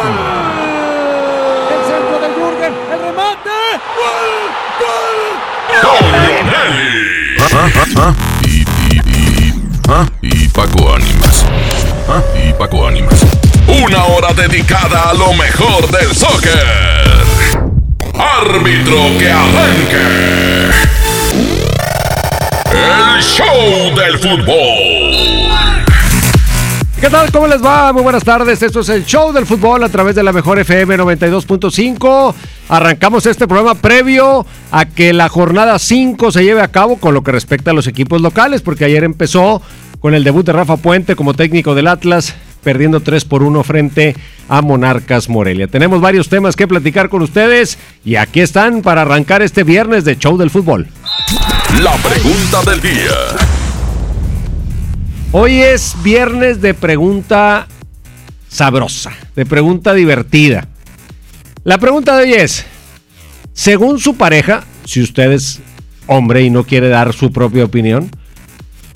¡Gol! El centro de Jürgen, el remate. ¡Gol! ¡Gol! Y, y, y, ¿ah? y Paco Ánimas. ¿Ah? Y Paco Ánimas. Una hora dedicada a lo mejor del soccer. Árbitro que arranque. El show del fútbol. ¿Qué tal? ¿Cómo les va? Muy buenas tardes. Esto es el show del fútbol a través de la mejor FM 92.5. Arrancamos este programa previo a que la jornada 5 se lleve a cabo con lo que respecta a los equipos locales, porque ayer empezó con el debut de Rafa Puente como técnico del Atlas, perdiendo 3 por 1 frente a Monarcas Morelia. Tenemos varios temas que platicar con ustedes y aquí están para arrancar este viernes de show del fútbol. La pregunta del día. Hoy es viernes de pregunta sabrosa, de pregunta divertida. La pregunta de hoy es, según su pareja, si usted es hombre y no quiere dar su propia opinión,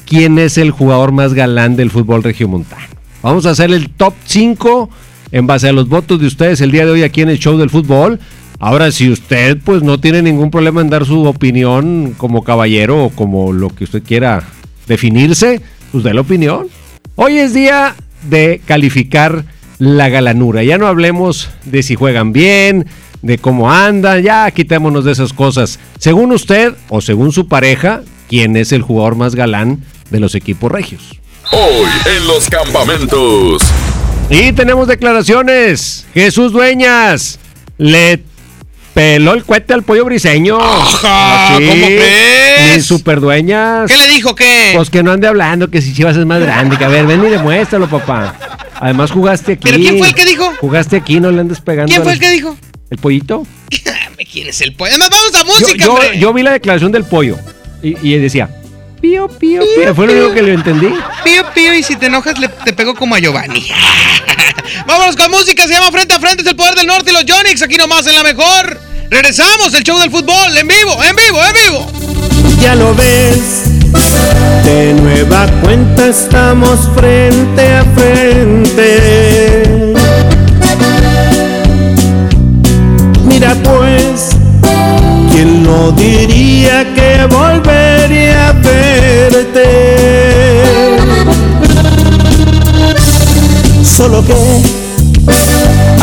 ¿quién es el jugador más galán del fútbol regiomontano? Vamos a hacer el top 5 en base a los votos de ustedes el día de hoy aquí en el show del fútbol. Ahora, si usted pues no tiene ningún problema en dar su opinión como caballero o como lo que usted quiera definirse, pues dé la opinión. Hoy es día de calificar la galanura. Ya no hablemos de si juegan bien, de cómo andan, ya quitémonos de esas cosas. Según usted o según su pareja, ¿quién es el jugador más galán de los equipos regios? Hoy en los campamentos. Y tenemos declaraciones. Jesús Dueñas le peló el cohete al pollo briseño. Ajá, Así, ¿cómo crees? Ni super dueñas. ¿Qué le dijo? ¿Qué? Pues que no ande hablando que si Chivas es más grande. Que a ver, ven y demuéstralo, papá. Además jugaste aquí. ¿Pero quién fue el que dijo? Jugaste aquí, no le andes pegando. ¿Quién fue el que dijo? ¿El pollito? Me quieres el pollo. Además, vamos a Yo, música, yo- hombre. yo vi la declaración del pollo. Y, y decía, pío, pío, pío. Fue lo único que le entendí. Pío, pío, y si te enojas, le, te pego como a Giovanni. Vámonos con música, se llama Frente a Frente, es el poder del norte y los Jonix, aquí nomás en la mejor. Regresamos, el show del fútbol, en vivo, en vivo, en vivo. Ya lo ves, de nueva cuenta estamos frente a frente. Mira pues, ¿quién no diría que volvería a verte? Solo que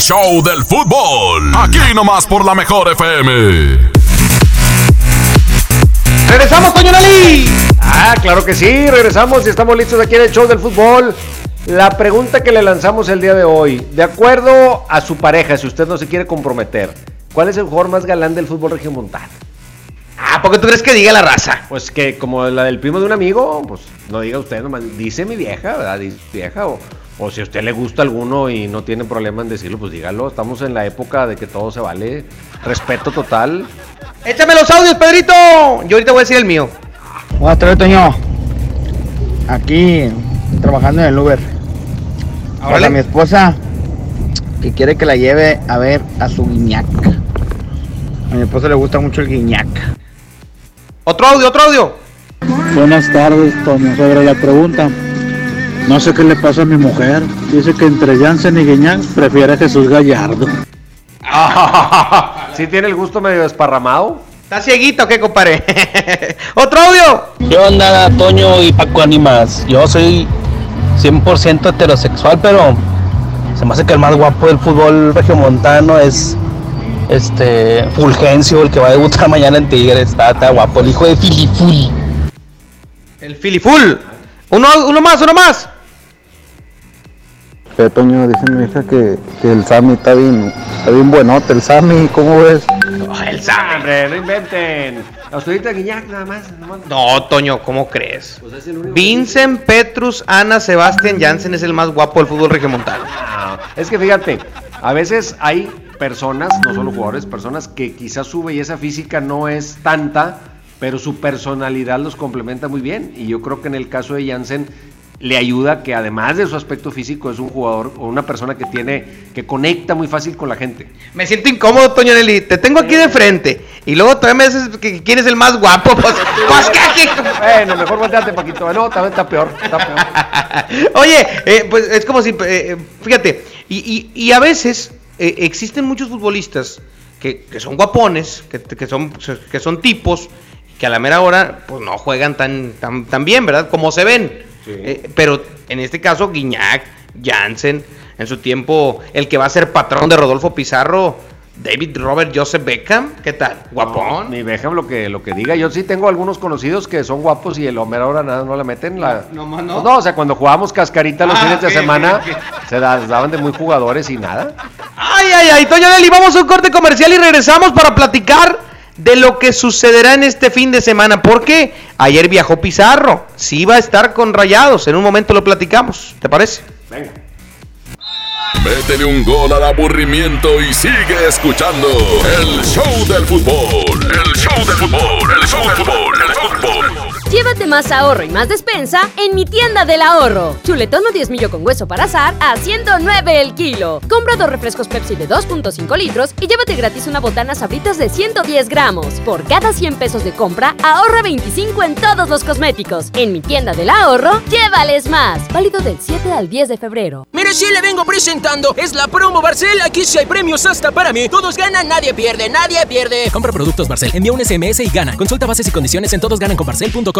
show del fútbol. Aquí nomás por la mejor FM. ¡Regresamos, Toño Nelly! Ah, claro que sí, regresamos y estamos listos aquí en el show del fútbol. La pregunta que le lanzamos el día de hoy, de acuerdo a su pareja, si usted no se quiere comprometer, ¿cuál es el jugador más galán del fútbol regiomontano? Ah, ¿por qué tú crees que diga la raza? Pues que como la del primo de un amigo, pues no diga usted nomás, dice mi vieja, ¿verdad? Dice vieja o, o si a usted le gusta alguno y no tiene problema en decirlo, pues dígalo. Estamos en la época de que todo se vale. Respeto total. Échame los audios, Pedrito. Yo ahorita voy a decir el mío. Buenas tardes, Toño. Aquí trabajando en el Uber. Para mi esposa que quiere que la lleve a ver a su guiñac. A mi esposa le gusta mucho el guiñac. Otro audio, otro audio. Buenas tardes, Toño. Sobre la pregunta, no sé qué le pasa a mi mujer. Dice que entre Jansen y Guiñac prefiere a Jesús Gallardo. ¿Sí tiene el gusto medio desparramado? ¿Está cieguito qué, compadre? otro audio. ¿Qué onda, Toño y Paco Animas? Yo soy 100% heterosexual, pero se me hace que el más guapo del fútbol regiomontano es este Fulgencio, el que va a debutar mañana en Tigres. Está, está guapo, el hijo de Filifuli. El Filiful. Uno, uno más, uno más. Toño, dice mi hija que, que el Sammy está bien, está bien buenote. El Sammy, ¿cómo ves? el Sam. Hombre, no inventen. Usted Guiñac nada más. nomás. No, Toño, ¿cómo crees? Pues es el único Vincent, Petrus, Ana, Sebastián Jansen es el más guapo del fútbol regiomontano. Ah, Es que fíjate, a veces hay personas, no solo jugadores, personas que quizás su belleza física no es tanta, pero su personalidad los complementa muy bien. Y yo creo que en el caso de Jansen le ayuda que además de su aspecto físico es un jugador o una persona que tiene, que conecta muy fácil con la gente. Me siento incómodo, Toño Nelly. Te tengo aquí de frente. Y luego todavía me dices que quién es el más guapo. Pues, pues ¿qué? Bueno, mejor volteate, Paquito. No, también está peor, está peor. Oye, eh, pues es como si, eh, fíjate, y, y- y a veces eh, existen muchos futbolistas que, que son guapones, que, que son, que son tipos, que a la mera hora pues no juegan tan, tan, tan bien, ¿verdad? Como se ven. Eh, pero en este caso, Guiñac, Jansen, en su tiempo, el que va a ser patrón de Rodolfo Pizarro, David Robert Joseph Beckham, ¿qué tal? Guapón. Ni Beckham lo que, lo que diga. Yo sí tengo algunos conocidos que son guapos y el Homer ahora nada no le meten. La... No, no, no. Pues o sea, cuando jugábamos cascarita los Ah, fines de semana, se daban de muy jugadores y nada. Ay, ay, ay, Toño Nelly, vamos a un corte comercial y regresamos para platicar de lo que sucederá en este fin de semana. Porque ayer viajó Pizarro, sí va a estar con Rayados, en un momento lo platicamos, ¿te parece? Venga. Métele un gol al aburrimiento y sigue escuchando el show del fútbol. El show del fútbol, el show del fútbol, el fútbol. Llévate más ahorro y más despensa en mi tienda del ahorro. Chuletón o 10 millo con hueso para azar a 109 el kilo. Compra dos refrescos Pepsi de 2.5 litros y llévate gratis una botana sabritas de 110 gramos. Por cada 100 pesos de compra, ahorra 25 en todos los cosméticos. En mi tienda del ahorro, llévales más. Válido del 7 al 10 de febrero. Mire, si le vengo presentando, es la promo Barcel. Aquí sí hay premios hasta para mí. Todos ganan, nadie pierde, nadie pierde. Compra productos Barcel, envía un SMS y gana. Consulta bases y condiciones en todosgananconbarcel.com.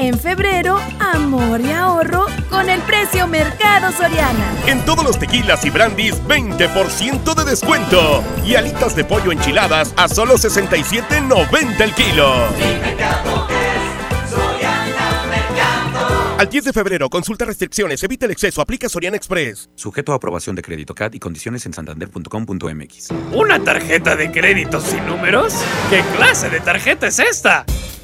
En febrero, amor y ahorro con el precio Mercado Soriana. En todos los tequilas y brandis, 20% de descuento. Y alitas de pollo enchiladas a solo 67.90 el kilo. Al 10 de febrero, consulta restricciones, evita el exceso, aplica Soriana Express. Sujeto a aprobación de crédito CAT y condiciones en santander.com.mx. ¿Una tarjeta de crédito sin números? ¿Qué clase de tarjeta es esta?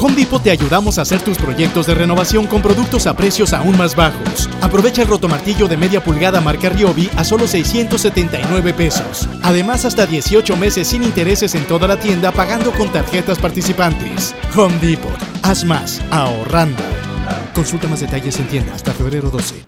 Home Depot te ayudamos a hacer tus proyectos de renovación con productos a precios aún más bajos. Aprovecha el rotomartillo de media pulgada marca Ryobi a solo 679 pesos. Además, hasta 18 meses sin intereses en toda la tienda pagando con tarjetas participantes. Home Depot. Haz más, ahorrando. Consulta más detalles en tienda hasta febrero 12.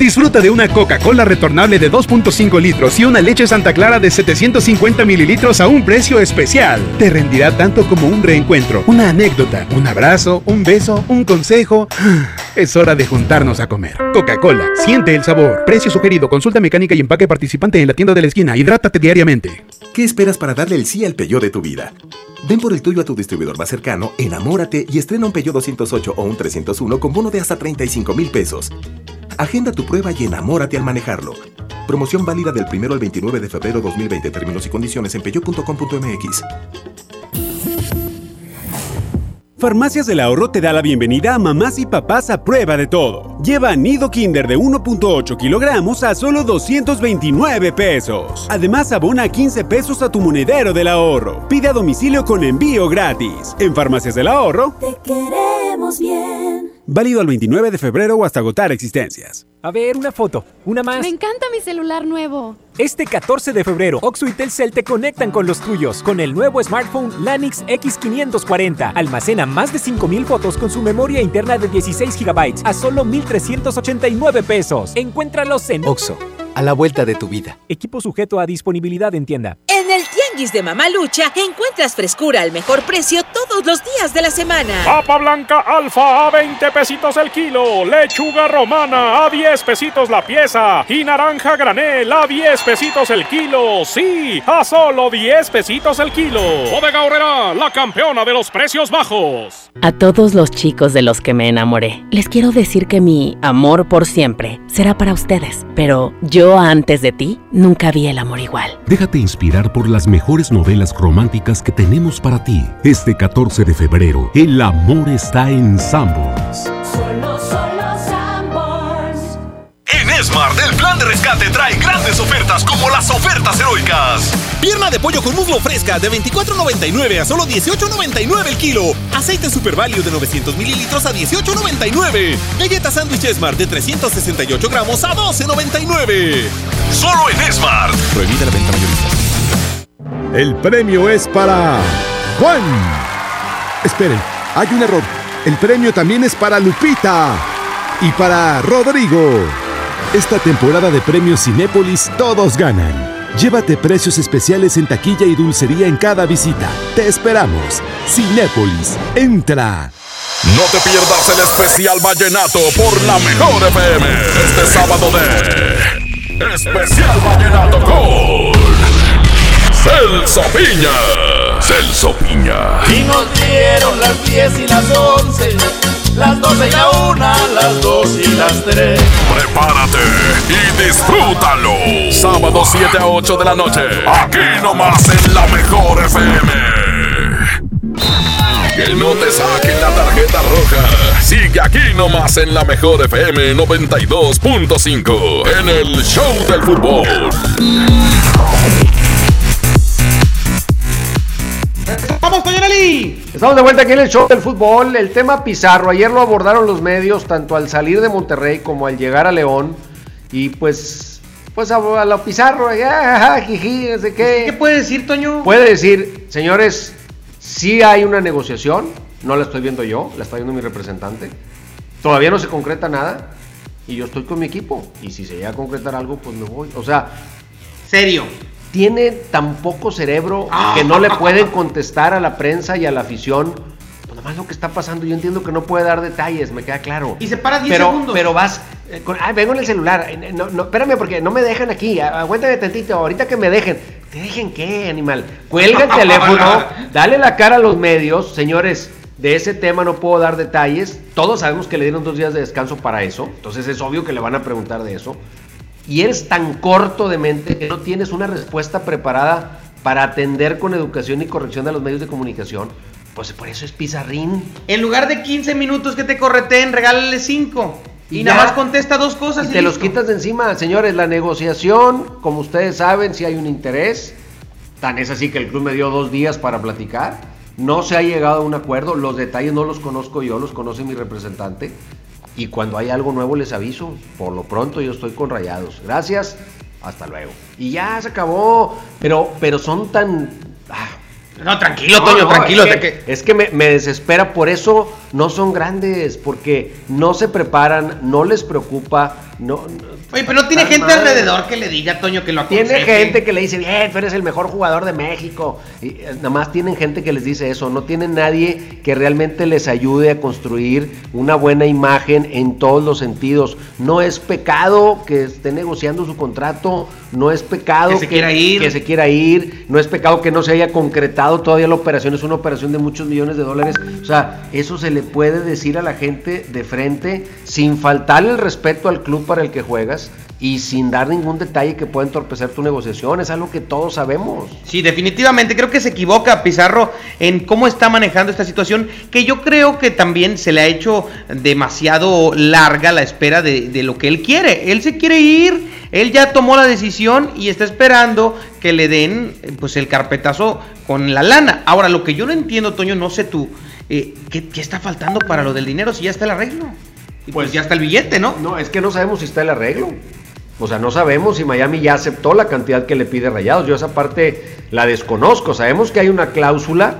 Disfruta de una Coca-Cola retornable de 2.5 litros y una leche Santa Clara de 750 mililitros a un precio especial. Te rendirá tanto como un reencuentro, una anécdota, un abrazo, un beso, un consejo. Es hora de juntarnos a comer. Coca-Cola, siente el sabor. Precio sugerido, consulta mecánica y empaque participante en la tienda de la esquina. Hidrátate diariamente. ¿Qué esperas para darle el sí al Peugeot de tu vida? Ven por el tuyo a tu distribuidor más cercano, enamórate y estrena un Peugeot 208 o un 301 con bono de hasta 35 mil pesos. Agenda tu prueba y enamórate al manejarlo. Promoción válida del 1 al 29 de febrero 2020. Términos y condiciones en peyo.com.mx. Farmacias del Ahorro te da la bienvenida a mamás y papás a prueba de todo. Lleva nido Kinder de 1.8 kilogramos a solo 229 pesos. Además, abona 15 pesos a tu monedero del ahorro. Pide a domicilio con envío gratis. En Farmacias del Ahorro, Te queremos bien. Válido al 29 de febrero o hasta agotar existencias. A ver, una foto, una más. Me encanta mi celular nuevo. Este 14 de febrero, Oxo y Telcel te conectan con los tuyos con el nuevo smartphone Lanix X540. Almacena más de 5000 fotos con su memoria interna de 16 GB a solo 1389 pesos. Encuéntralos en Oxo, a la vuelta de tu vida. Equipo sujeto a disponibilidad en tienda. En el Tianguis de Mamalucha encuentras frescura al mejor precio todos los días de la semana. Papa blanca alfa a 20 pesitos el kilo. Lechuga romana a 10 pesitos la pieza. Y naranja granel a 10 pesitos el kilo. Sí, a solo 10 pesitos el kilo. Bodega Horrera, la campeona de los precios bajos. A todos los chicos de los que me enamoré, les quiero decir que mi amor por siempre será para ustedes. Pero yo antes de ti nunca vi el amor igual. Déjate inspirar por las mejores novelas románticas que tenemos para ti. Este 14 de febrero, el amor está en Sanborns. Solo, solo. En Smart, el plan de rescate trae grandes ofertas como las ofertas heroicas. Pierna de pollo con muslo fresca de 24.99 a solo 18.99 el kilo. Aceite Super Value de 900 mililitros a 18.99. Galleta sándwich Smart de 368 gramos a 12.99. Solo en Smart. Prohibida la venta mayorista. El premio es para Juan. Esperen, hay un error. El premio también es para Lupita y para Rodrigo. Esta temporada de premios Cinépolis todos ganan. Llévate precios especiales en taquilla y dulcería en cada visita. Te esperamos. Cinépolis, entra. No te pierdas el especial vallenato por la mejor FM. Este sábado de Especial Vallenato con Celso Piña. Celso Piña. Y nos dieron las 10 y las 11, las 12 y la 1, las 2 y las 3. Prepárate y disfrútalo. Sábado 7 a 8 de la noche. Aquí nomás en la mejor FM. Que no te saquen la tarjeta roja. Sigue aquí nomás en la mejor FM 92.5. En el Show del Fútbol. Estamos de vuelta aquí en el show del fútbol. El tema Pizarro, ayer lo abordaron los medios, tanto al salir de Monterrey como al llegar a León. Y pues, pues a, a lo Pizarro, ah, ah, jiji, sé qué. ¿Qué puede decir, Toño? Puede decir, señores, sí hay una negociación, no la estoy viendo yo, la está viendo mi representante. Todavía no se concreta nada y yo estoy con mi equipo. Y si se llega a concretar algo, pues me voy. O sea, serio. Tiene tan poco cerebro Ah. que no le pueden contestar a la prensa y a la afición. Pues nomás lo que está pasando, yo entiendo que no puede dar detalles, me queda claro. Y se para 10 pero, segundos. Pero vas, eh, con- ah, vengo en el celular, eh, no, no, espérame porque no me dejan aquí, aguántame tantito, ahorita que me dejen. ¿Te dejen qué, animal? Cuelga el teléfono, dale la cara a los medios, señores, De ese tema no puedo dar detalles. Todos sabemos que le dieron dos días de descanso para eso. Entonces es obvio que le van a preguntar de eso. Y eres tan corto de mente que no tienes una respuesta preparada para atender con educación y corrección a los medios de comunicación. Pues por eso es pizarrín. En lugar de 15 minutos que te correteen, regálale 5. Y, Y nada más contesta dos cosas. Y y te los quitas de encima, señores. La negociación, como ustedes saben, si hay un interés. Tan es así que el club me dio dos días para platicar. No se ha llegado a un acuerdo. Los detalles no los conozco yo, los conoce mi representante. Y cuando hay algo nuevo les aviso. Por lo pronto yo estoy con rayados. Gracias. Hasta luego. Y ya se acabó. Pero, pero son tan. ah, No, tranquilo, no, Toño, no, tranquilo. Es que, que- es que me, me desespera, por eso no son grandes, porque no se preparan, no les preocupa, no... Oye, pero no tiene gente alrededor que le diga, Toño, que lo Tiene aconseje. gente que le dice, bien, tú eres el mejor jugador de México. Y eh, nada más tienen gente que les dice eso. No tienen nadie que realmente les ayude a construir una buena imagen en todos los sentidos. No es pecado que esté negociando su contrato. No es pecado Que se quiera ir. que se quiera ir. No es pecado que no se haya concretado todavía la operación. Es una operación de muchos millones de dólares. O sea, eso se le puede decir a la gente de frente sin faltarle el respeto al club para el que juegas y sin dar ningún detalle que pueda entorpecer tu negociación. Es algo que todos sabemos. Sí, definitivamente creo que se equivoca Pizarro en cómo está manejando esta situación, que yo creo que también se le ha hecho demasiado larga la espera de, de lo que él quiere. Él se quiere ir, él ya tomó la decisión y está esperando que le den pues el carpetazo con la lana. Ahora, lo que yo no entiendo, Toño, no sé tú, eh, ¿qué, qué está faltando para lo del dinero si ya está el arreglo? Y pues, ya está el billete, ¿no? No, es que no sabemos si está el arreglo. O sea, no sabemos si Miami ya aceptó la cantidad que le pide Rayados. Yo esa parte la desconozco. Sabemos que hay una cláusula.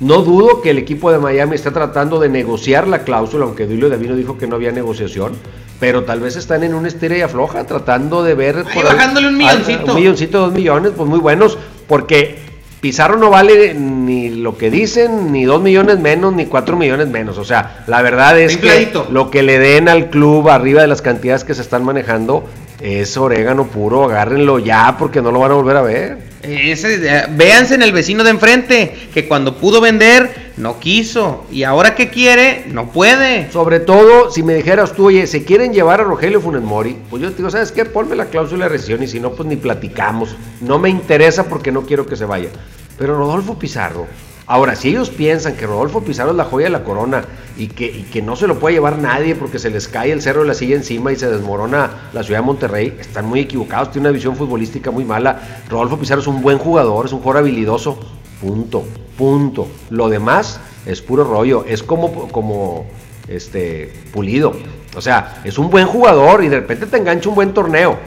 No dudo que el equipo de Miami esté tratando de negociar la cláusula, aunque Duilio Davino dijo que no había negociación. Pero tal vez están en una estira y afloja, tratando de ver. Ahí bajándole un milloncito. Un milloncito, dos millones, pues muy buenos. Porque Pizarro no vale ni lo que dicen, ni dos millones menos, ni cuatro millones menos. O sea, la verdad es que lo que le den al club arriba de las cantidades que se están manejando es orégano puro. Agárrenlo ya porque no lo van a volver a ver. Ese, eh, véanse en el vecino de enfrente, que cuando pudo vender, no quiso. Y ahora que quiere, no puede. Sobre todo, si me dijeras tú, oye, se quieren llevar a Rogelio Funes Mori, pues yo te digo, ¿sabes qué? Ponme la cláusula de rescisión y si no, pues ni platicamos. No me interesa porque no quiero que se vaya. Pero Rodolfo Pizarro, ahora, si ellos piensan que Rodolfo Pizarro es la joya de la corona y que, que no se lo puede llevar nadie porque se les cae el cerro de la silla encima y se desmorona la ciudad de Monterrey, están muy equivocados, tiene una visión futbolística muy mala. Rodolfo Pizarro es un buen jugador, es un jugador habilidoso, punto, punto. Lo demás es puro rollo, es como, como este, pulido. O sea, es un buen jugador y de repente te engancha un buen torneo.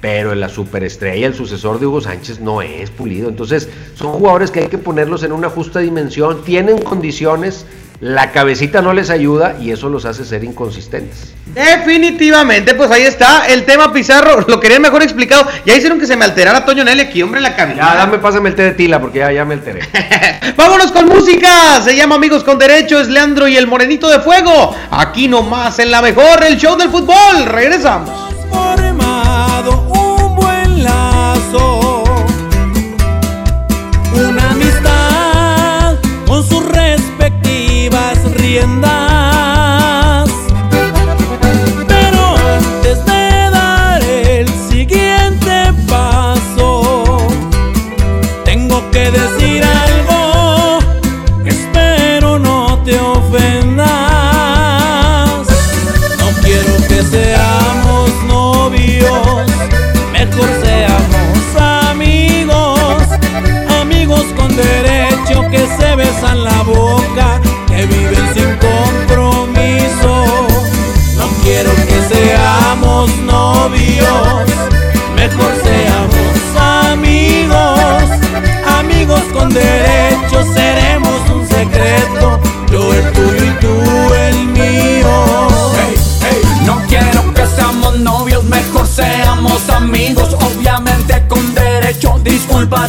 Pero la superestrella, el sucesor de Hugo Sánchez, no es pulido. Entonces, son jugadores que hay que ponerlos en una justa dimensión, tienen condiciones, la cabecita no les ayuda y eso los hace ser inconsistentes. Definitivamente, pues ahí está el tema Pizarro. Lo querían mejor explicado. Ya hicieron que se me alterara Toño Nelly aquí, hombre, en la cabina. Ya, dame, pásame el té de tila porque ya, ya me alteré. Vámonos con música. Se llama Amigos con Derecho. Es Leandro y el Morenito de Fuego. Aquí nomás en la mejor, el show del fútbol. Regresamos. Respectivas novios, mejor seamos amigos, amigos con derechos, seremos un secreto, yo el tuyo y tú el mío. Hey, hey, no quiero que seamos novios, mejor seamos amigos, obviamente con derecho, disculpa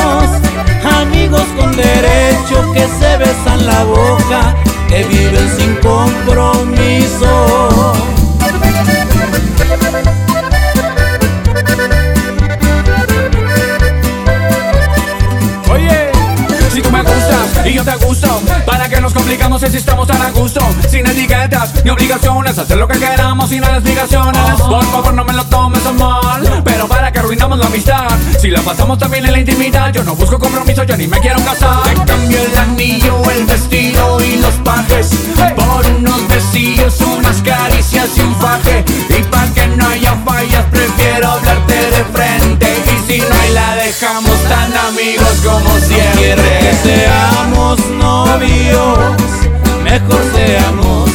amigos con derecho que se besan la boca, que viven sin compromiso. Oye, si tú me gustas y yo te gusto, ¿para qué nos complicamos si estamos tan a gusto? Sin etiquetas ni obligaciones, hacer lo que queramos sin explicaciones. Por favor, no me lo tomes a mal, pero para que arruinamos la amistad. Si la pasamos también en la intimidad, yo no busco compromiso, yo ni me quiero casar. Te cambio el anillo, el vestido y los pajes por unos besillos, unas caricias y un faje. Y para que no haya fallas, prefiero hablarte de frente. Y si no hay, la dejamos tan amigos como siempre. Quiero que seamos novios, mejor seamos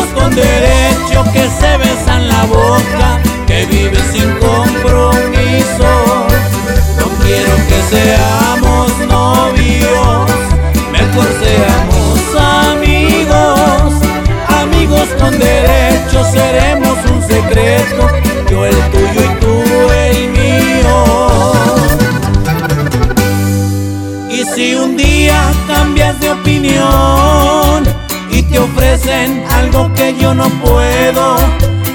amigos con derecho que se besan la boca, que viven sin compromiso. No quiero que seamos novios, mejor seamos amigos, amigos con derecho seremos un secreto, yo el tuyo y tú el mío. Y si un día cambias de opinión ofrecen algo que yo no puedo,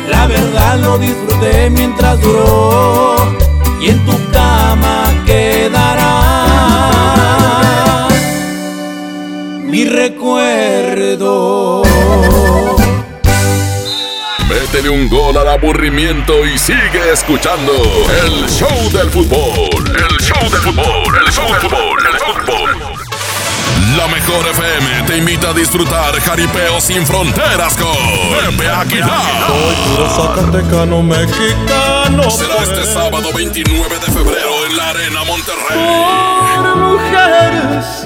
la verdad lo disfruté mientras duró y en tu cama quedará mi recuerdo. Métele un gol al aburrimiento y sigue escuchando el show del fútbol. El show del fútbol, el show del fútbol, el fútbol. La mejor FM te invita a disfrutar jaripeo sin fronteras con Pepe Aguilar. Puro Zacatecano mexicano. Será este sábado 29 de febrero en la Arena Monterrey. Por mujeres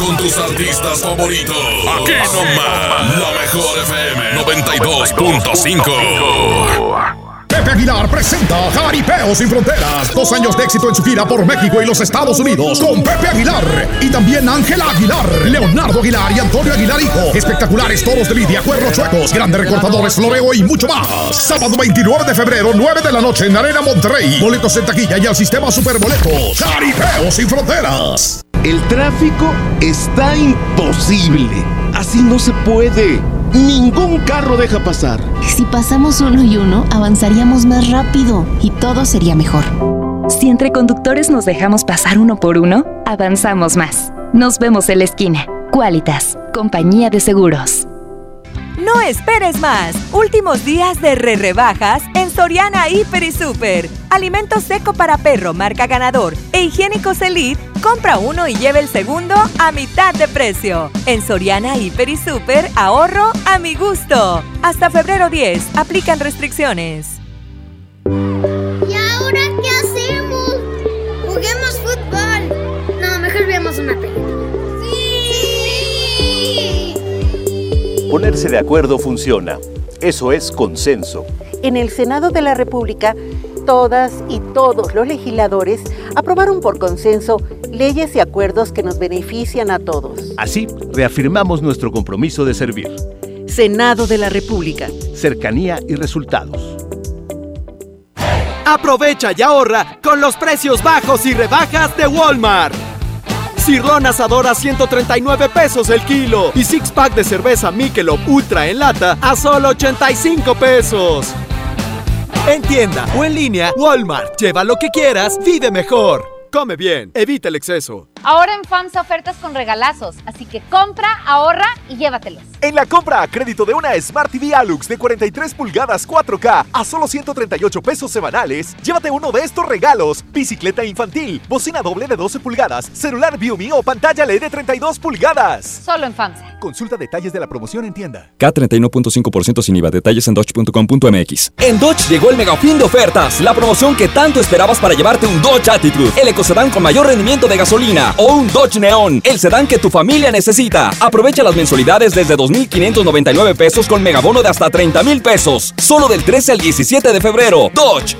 con tus artistas favoritos. Aquí nomás, la mejor FM 92.5. Pepe Aguilar presenta Jaripeo sin Fronteras. Dos años de éxito en su gira por México y los Estados Unidos con Pepe Aguilar. Y también Ángela Aguilar, Leonardo Aguilar y Antonio Aguilar Hijo. Espectaculares toros de lidia, cuernos chuecos, grandes recortadores, floreo y mucho más. Sábado 29 de febrero, 9 de la noche en Arena Monterrey. Boletos en taquilla y al sistema Superboletos. Jaripeo sin Fronteras. El tráfico está imposible. Así no se puede. Ningún carro deja pasar. Si pasamos uno y uno, avanzaríamos más rápido y todo sería mejor. Si entre conductores nos dejamos pasar uno por uno, avanzamos más. Nos vemos en la esquina. Qualitas, compañía de seguros. No esperes más. Últimos días de re rebajas en Soriana Hiper y Super. Alimento seco para perro marca ganador e higiénicos Elite. Compra uno y lleve el segundo a mitad de precio. En Soriana Hiper y Super ahorro a mi gusto. Hasta febrero 10. Aplican restricciones. ¿Y ahora qué hacemos? Juguemos fútbol. No, mejor veamos una película. Ponerse de acuerdo funciona. Eso es consenso. En el Senado de la República, todas y todos los legisladores aprobaron por consenso leyes y acuerdos que nos benefician a todos. Así, reafirmamos nuestro compromiso de servir. Senado de la República. Cercanía y resultados. Aprovecha y ahorra con los precios bajos y rebajas de Walmart. Cirlón asador a 139 pesos el kilo y six pack de cerveza Michelob Ultra en lata a solo 85 pesos. En tienda o en línea, Walmart. Lleva lo que quieras, vive mejor. Come bien, evita el exceso. Ahora en FAMSA ofertas con regalazos, así que compra, ahorra y llévatelos. En la compra a crédito de una Smart TV Alux de 43 pulgadas 4K a solo 138 pesos semanales, llévate uno de estos regalos: bicicleta infantil, bocina doble de 12 pulgadas, celular ViewMe o pantalla LED de 32 pulgadas. Solo en FAMSA. Consulta detalles de la promoción en tienda. K31.5% sin IVA. Detalles en dodge.com.mx. En Dodge llegó el mega fin de ofertas, la promoción que tanto esperabas para llevarte un Dodge Attitude, el ecocedán con mayor rendimiento de gasolina, o un Dodge Neon, el sedán que tu familia necesita. Aprovecha las mensualidades desde 2.599 pesos con megabono de hasta 30 mil pesos, solo del 13 al 17 de febrero. Dodge.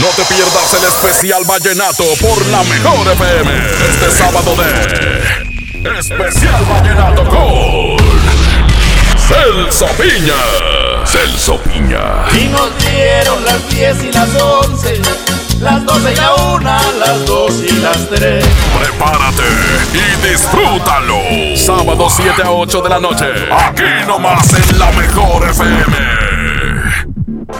No te pierdas el especial Vallenato por la mejor FM. Este sábado de Especial Vallenato con Celso Piña. Celso Piña. Y nos dieron las 10 y las 11, las 12 y la 1, las 2 y las 3. Prepárate y disfrútalo. Sábado 7 a 8 de la noche. Aquí nomás en la mejor FM.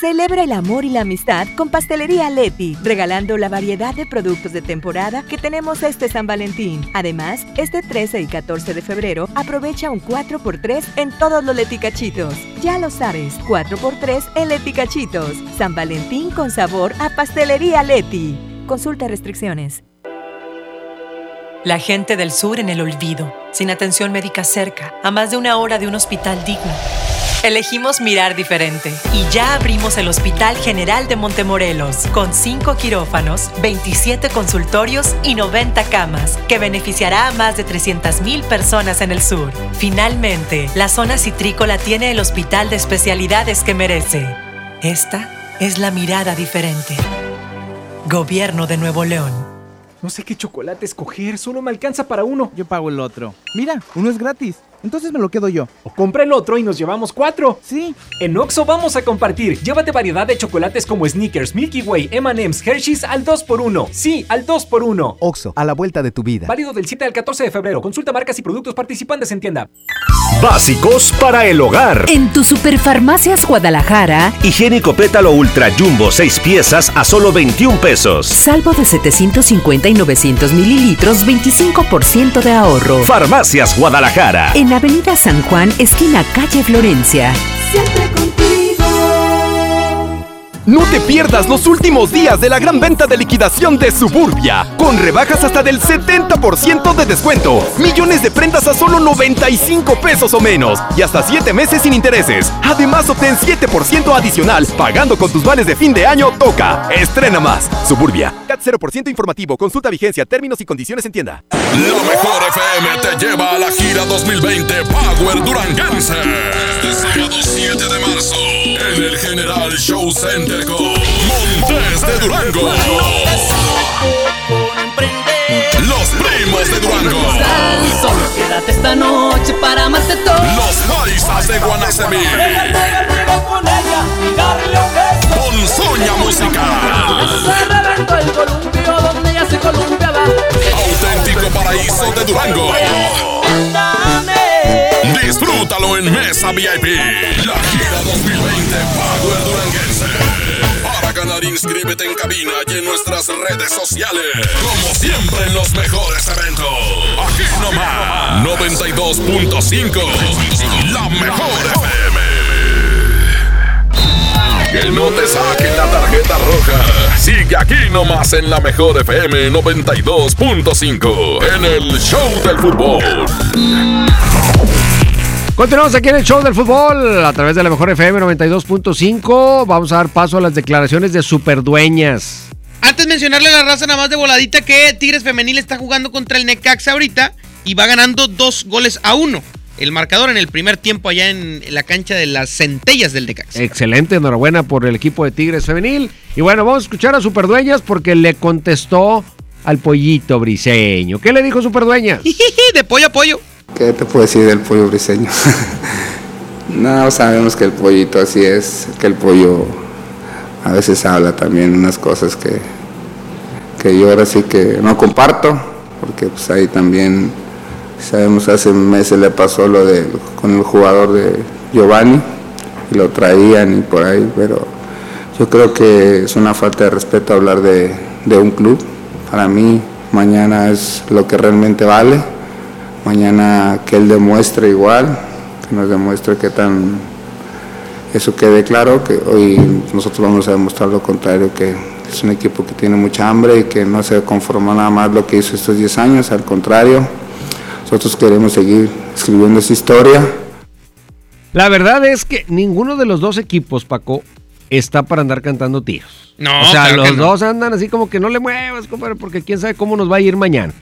Celebra el amor y la amistad con Pastelería Leti, regalando la variedad de productos de temporada que tenemos este San Valentín. Además, este 13 y 14 de febrero aprovecha un 4x3 en todos los leticachitos. Ya lo sabes, 4x3 en leticachitos. San Valentín con sabor a Pastelería Leti. Consulta restricciones. La gente del sur en el olvido, sin atención médica cerca, a más de una hora de un hospital digno. Elegimos mirar diferente y ya abrimos el Hospital General de Montemorelos con 5 quirófanos, 27 consultorios y 90 camas que beneficiará a más de 300.000 personas en el sur. Finalmente, la zona citrícola tiene el hospital de especialidades que merece. Esta es la mirada diferente. Gobierno de Nuevo León. No sé qué chocolate escoger, solo me alcanza para uno. Yo pago el otro. Mira, uno es gratis. Entonces me lo quedo yo. O compra el otro y nos llevamos cuatro. Sí. En Oxo vamos a compartir. Llévate variedad de chocolates como Snickers, Milky Way, M&M's, Hershey's al 2x1. Sí, al 2x1. Oxo, a la vuelta de tu vida. Válido del 7 al 14 de febrero. Consulta marcas y productos participantes en tienda. Básicos para el hogar. En tu Superfarmacias Guadalajara. Higiénico pétalo Ultra Jumbo 6 piezas a solo 21 pesos. Salvo de 750 y 900 mililitros, 25% de ahorro. Farmacias Guadalajara. En Avenida San Juan, esquina calle Florencia. No te pierdas los últimos días de la gran venta de liquidación de Suburbia, con rebajas hasta del 70% de descuento, millones de prendas a solo 95 pesos o menos y hasta 7 meses sin intereses. Además, obtén 7% adicional pagando con tus vales de fin de año. Toca, estrena más. Suburbia, CAT 0% informativo, consulta vigencia, términos y condiciones en tienda. La mejor FM te lleva a la gira 2020 Power Duranguense. Este sábado 7 de marzo en el General Show Center Montes de Durango. Los primos de Durango. Quédate esta noche para amarte todo. Los paisas de Guanacemí. Soña Musical. Auténtico paraíso de Durango. Disfrútalo en Mesa VIP. La gira 2020 Power Duranguense. Para ganar, inscríbete en cabina y en nuestras redes sociales. Como siempre en los mejores eventos. Aquí nomás. 92.5. La mejor FM. Que no te saquen la tarjeta roja. Sigue aquí nomás en la mejor FM 92.5. En el show del fútbol. Continuamos aquí en el show del fútbol a través de la mejor FM 92.5. Vamos a dar paso a las declaraciones de superdueñas. Antes mencionarle a la raza nada más de voladita que Tigres Femenil está jugando contra el Necaxa ahorita y va ganando dos goles a uno. El marcador en el primer tiempo allá en la cancha de las centellas del Necaxa. Excelente, enhorabuena por el equipo de Tigres Femenil. Y bueno, vamos a escuchar a Superdueñas porque le contestó al pollito briseño. ¿Qué le dijo Superdueñas? de pollo a pollo. ¿Qué te puedo decir del pollo briseño? no, sabemos que el pollito así es, que el pollo a veces habla también unas cosas que que yo ahora sí que no comparto, porque pues ahí también sabemos hace meses le pasó lo de con el jugador de Giovanni y lo traían y por ahí, pero yo creo que es una falta de respeto hablar de, de un club. Para mí mañana es lo que realmente vale. Mañana que él demuestre igual, que nos demuestre que tan eso quede claro, que hoy nosotros vamos a demostrar lo contrario, que es un equipo que tiene mucha hambre y que no se conforma nada más lo que hizo estos 10 años, al contrario, nosotros queremos seguir escribiendo esa historia. La verdad es que ninguno de los dos equipos, Paco, está para andar cantando tiros. No, o sea, claro los no. dos andan así como que no le muevas, compadre, porque quién sabe cómo nos va a ir mañana.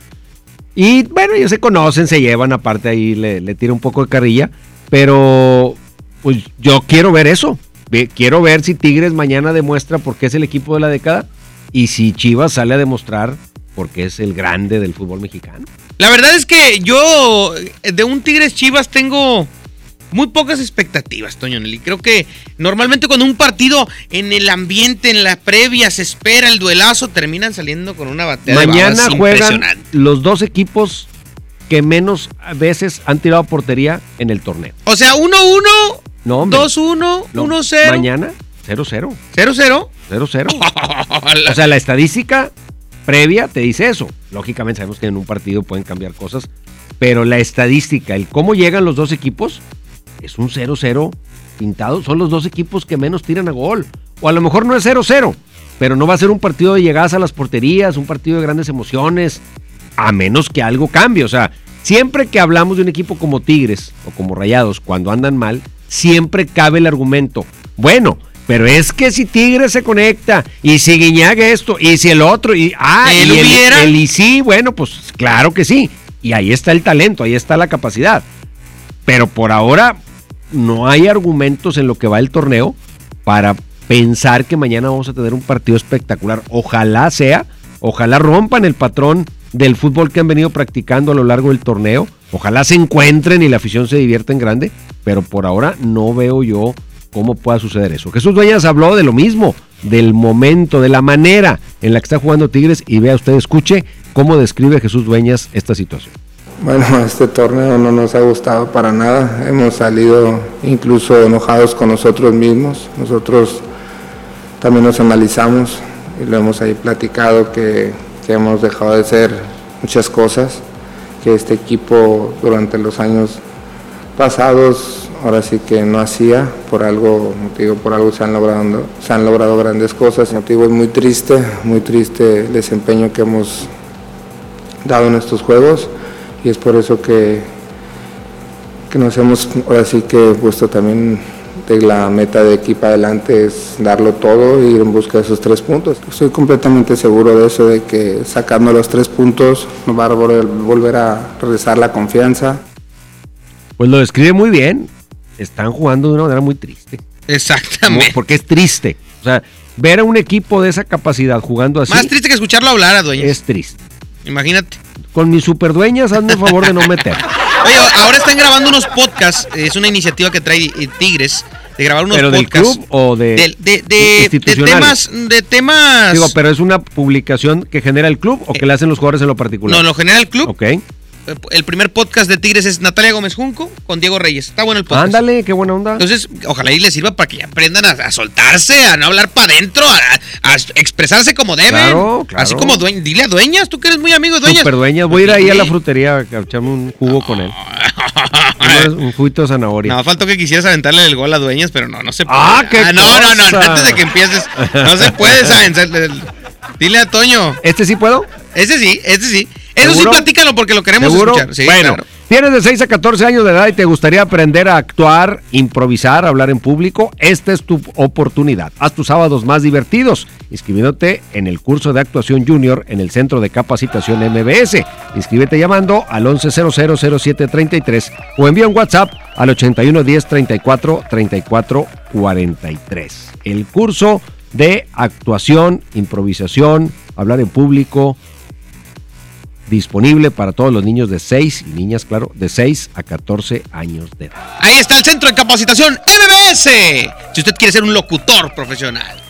Y bueno, ellos se conocen, se llevan, aparte ahí le, le tira un poco de carrilla, pero pues yo quiero ver eso. Quiero ver si Tigres mañana demuestra por qué es el equipo de la década y si Chivas sale a demostrar por qué es el grande del fútbol mexicano. La verdad es que yo de un Tigres Chivas tengo muy pocas expectativas, Toño Nelly. Creo que normalmente cuando un partido en el ambiente, en la previa, se espera el duelazo, terminan saliendo con una de Mañana babas juegan los dos equipos que menos veces han tirado portería en el torneo. O sea, 1-1, No, hombre. 2-1, No, 1-0. Mañana, 0-0. 0-0. 0-0. o sea, la estadística previa te dice eso. Lógicamente sabemos que en un partido pueden cambiar cosas, pero la estadística, el cómo llegan los dos equipos, es un 0-0 pintado. Son los dos equipos que menos tiran a gol. O a lo mejor no es 0-0, pero no va a ser un partido de llegadas a las porterías, un partido de grandes emociones, a menos que algo cambie. O sea, siempre que hablamos de un equipo como Tigres o como Rayados, cuando andan mal, siempre cabe el argumento. Bueno, pero es que si Tigres se conecta y si Guiñaga esto y si el otro y ah, ¿El y hubiera? el, el y sí, bueno, pues claro que sí. Y ahí está el talento, ahí está la capacidad. Pero por ahora no hay argumentos en lo que va el torneo para pensar que mañana vamos a tener un partido espectacular. Ojalá sea, ojalá rompan el patrón del fútbol que han venido practicando a lo largo del torneo. Ojalá se encuentren y la afición se divierta en grande, pero por ahora no veo yo cómo pueda suceder eso. Jesús Dueñas habló de lo mismo, del momento, de la manera en la que está jugando Tigres y vea usted, escuche cómo describe Jesús Dueñas esta situación. Bueno, este torneo no nos ha gustado para nada. Hemos salido incluso enojados con nosotros mismos. Nosotros también nos analizamos y lo hemos ahí platicado que, que hemos dejado de ser muchas cosas, que este equipo durante los años pasados ahora sí que no hacía, por algo, digo, por algo se han logrado, se han logrado grandes cosas. Como te digo, es muy triste, muy triste el desempeño que hemos dado en estos juegos y es por eso que, que nos hemos ahora sí que puesto también de la meta de para adelante es darlo todo y ir en busca de esos tres puntos. Estoy completamente seguro de eso, de que sacando los tres puntos nos va a volver, a regresar la confianza. Pues lo describe muy bien. Están jugando de una manera muy triste. Exactamente. Porque es triste. O sea, ver a un equipo de esa capacidad jugando así Más triste que escucharlo hablar a Dueñas. es triste. Imagínate. Con mis superdueñas, hazme el favor de no meter. Oye, ahora están grabando unos podcasts. Es una iniciativa que trae eh, Tigres de grabar unos ¿Pero del podcasts. club o de, de, de, de- de institucionales? temas, de temas. Digo, pero es una publicación que genera el club o que le hacen los jugadores en lo particular. No, lo genera el club. Ok. El primer podcast de Tigres es Natalia Gómez Junco con Diego Reyes. Está bueno el podcast. Ándale, qué buena onda. Entonces, ojalá y les sirva para que ya aprendan a, a soltarse, a no hablar para adentro, a, a expresarse como deben. Claro, claro. Así como dueña. Dile a dueñas, tú que eres muy amigo de dueñas. Superdueñas. Voy a ir ahí a la frutería a echarme un jugo con él. Un- juguito de zanahoria. No, faltó que quisieras aventarle el gol a dueñas, pero no, no se puede. ¡Ah, qué no, no, no, cosa! antes de que empieces. No se puede, ¿saben? Dile a Toño. ¿Este sí puedo? Ese sí, ese sí. Eso ¿Seguro? sí, platícalo porque lo queremos ¿Seguro? escuchar. Sí, bueno, claro. tienes de 6 a 14 años de edad y te gustaría aprender a actuar, improvisar, hablar en público. Esta es tu oportunidad. Haz tus sábados más divertidos inscribiéndote en el curso de actuación junior en el Centro de Capacitación MBS. Inscríbete llamando al 11000733 o envía un WhatsApp al 8110 34 34 43. El curso de actuación, improvisación, hablar en público, disponible para todos los niños de 6 y niñas, claro, de 6 a 14 años de edad. Ahí está el centro de capacitación MBS. Si usted quiere ser un locutor profesional.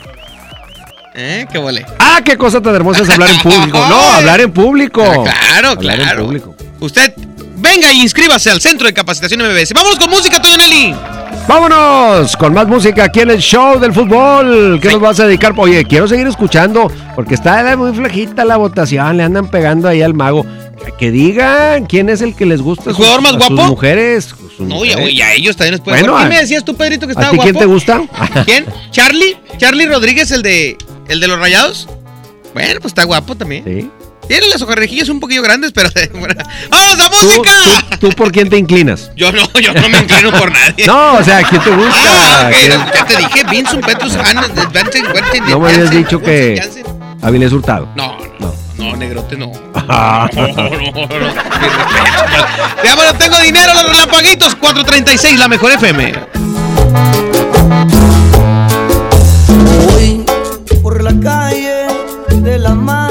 ¿Eh? ¿Qué vole? Ah, qué cosa tan hermosa es hablar en público. No, hablar en público. Claro, Hablar en claro. público. Usted, venga y inscríbase al Centro de Capacitación MBS. Vámonos con música, Toño Nelly. Vámonos con más música aquí en el show del fútbol. ¿Qué nos vas a dedicar? Oye, quiero seguir escuchando porque está muy flojita la votación. Le andan pegando ahí al mago. Que, que digan quién es el que les gusta. ¿El jugador más a sus guapo? mujeres. sus No, y, mujeres. y a ellos también les puede Bueno, a- ¿Quién me decías tú, Pedrito, que estaba ¿A ti quién te gusta? ¿Quién? ¿Charlie? ¿Charlie Rodríguez, el de, el de los rayados? Bueno, pues está guapo también. Sí. Tiene las ojarrejillas un poquillo grandes, pero... ¡Vamos a ¿Tú, música! tú, tú por quién te inclinas? Yo no, yo no me inclino por nadie. No, o sea, ¿quién te gusta? Ah, ok, ¿Quién- ya te dije, Vincent Petrus, No me habías dicho que. Avilés Hurtado. No, no, no, negrote no. Ah. No, no, no. Ya bueno, tengo dinero, los relampaguitos. 436, la mejor FM. Voy por la calle de la mano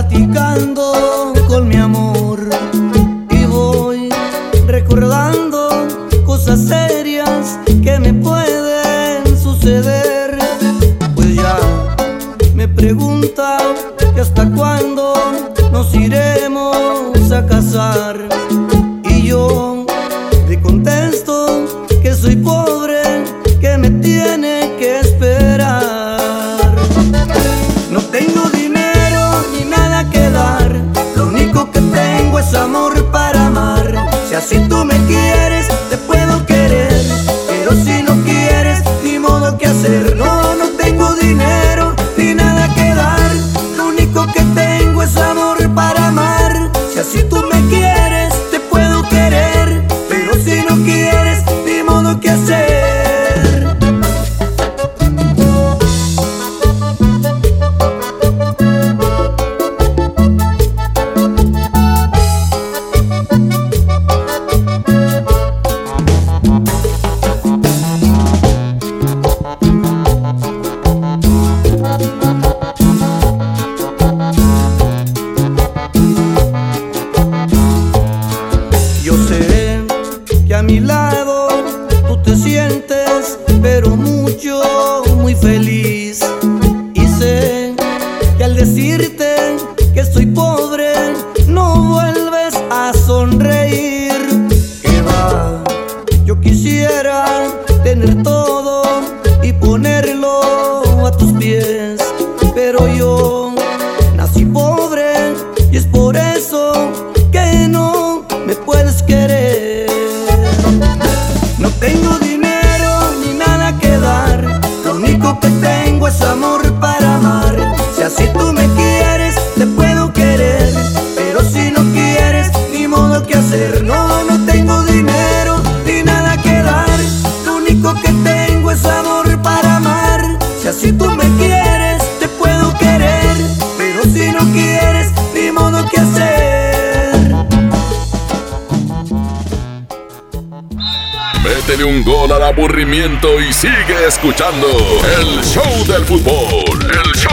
platicando con mi amor. Y voy recordando cosas serias que me pueden suceder. Pues ya me pregunta que hasta cuándo nos iremos a casar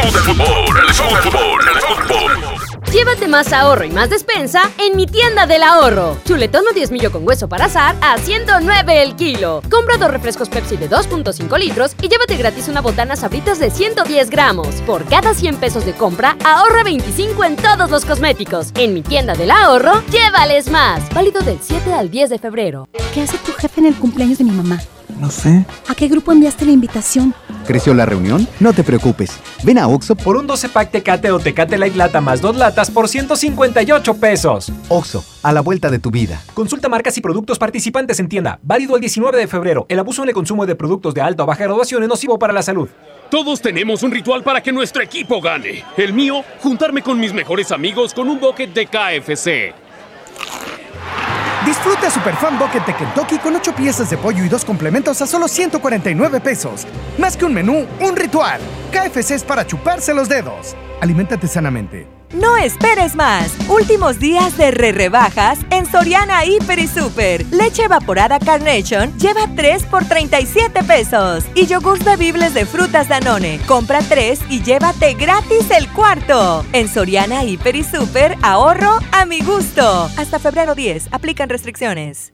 show del fútbol, el show del fútbol, el fútbol. Llévate más ahorro y más despensa en mi tienda del ahorro. Chuletón o 10 millo con hueso para azar a 109 el kilo. Compra dos refrescos Pepsi de 2.5 litros y llévate gratis una botana sabritas de 110 gramos. Por cada 100 pesos de compra, ahorra 25 en todos los cosméticos. En mi tienda del ahorro, llévales más. Válido del 7 al 10 de febrero. ¿Qué hace tu jefe en el cumpleaños de mi mamá? No sé. ¿A qué grupo enviaste la invitación? ¿Creció la reunión? No te preocupes. Ven a Oxo Por un 12 pack Tecate o Tecate Light Lata más dos latas por 158 pesos. Oxo, a la vuelta de tu vida. Consulta marcas y productos participantes en tienda. Válido el 19 de febrero. El abuso en el consumo de productos de alta o baja graduación es nocivo para la salud. Todos tenemos un ritual para que nuestro equipo gane. El mío, juntarme con mis mejores amigos con un bucket de KFC. Disfruta Superfan Bucket de Kentucky con 8 piezas de pollo y dos complementos a solo 149 pesos. Más que un menú, un ritual. KFC es para chuparse los dedos. Aliméntate sanamente. No esperes más. Últimos días de re rebajas en Soriana Hiper y Super. Leche evaporada Carnation lleva 3 por 37 pesos. Y yogurts bebibles de frutas Danone. Compra 3 y llévate gratis el cuarto. En Soriana Hiper y Super, ahorro a mi gusto. Hasta febrero 10. Aplican restricciones.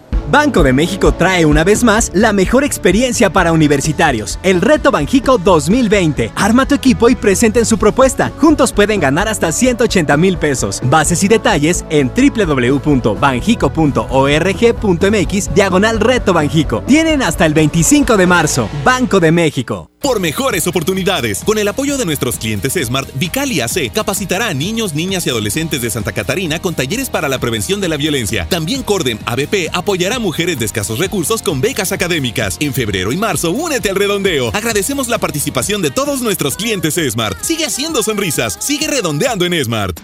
Banco de México trae una vez más la mejor experiencia para universitarios, el Reto Banjico 2020. Arma tu equipo y presenten su propuesta. Juntos pueden ganar hasta 180 mil pesos. Bases y detalles en www.banjico.org.mx diagonal Reto Banjico. Tienen hasta el 25 de marzo. Banco de México. Por mejores oportunidades, con el apoyo de nuestros clientes Smart, Vicalia AC capacitará a niños, niñas y adolescentes de Santa Catarina con talleres para la prevención de la violencia. También Corden ABP apoyará a mujeres de escasos recursos con becas académicas. En febrero y marzo, únete al redondeo. Agradecemos la participación de todos nuestros clientes Smart. Sigue haciendo sonrisas, sigue redondeando en Smart.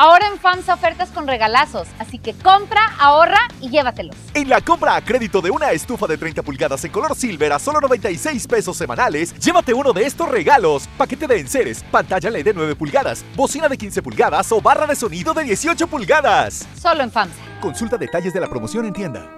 Ahora en FAMSA ofertas con regalazos, así que compra, ahorra y llévatelos. En la compra a crédito de una estufa de 30 pulgadas en color silver a solo 96 pesos semanales, llévate uno de estos regalos. Paquete de enseres, pantalla LED de 9 pulgadas, bocina de 15 pulgadas o barra de sonido de 18 pulgadas. Solo en FAMSA. Consulta detalles de la promoción en tienda.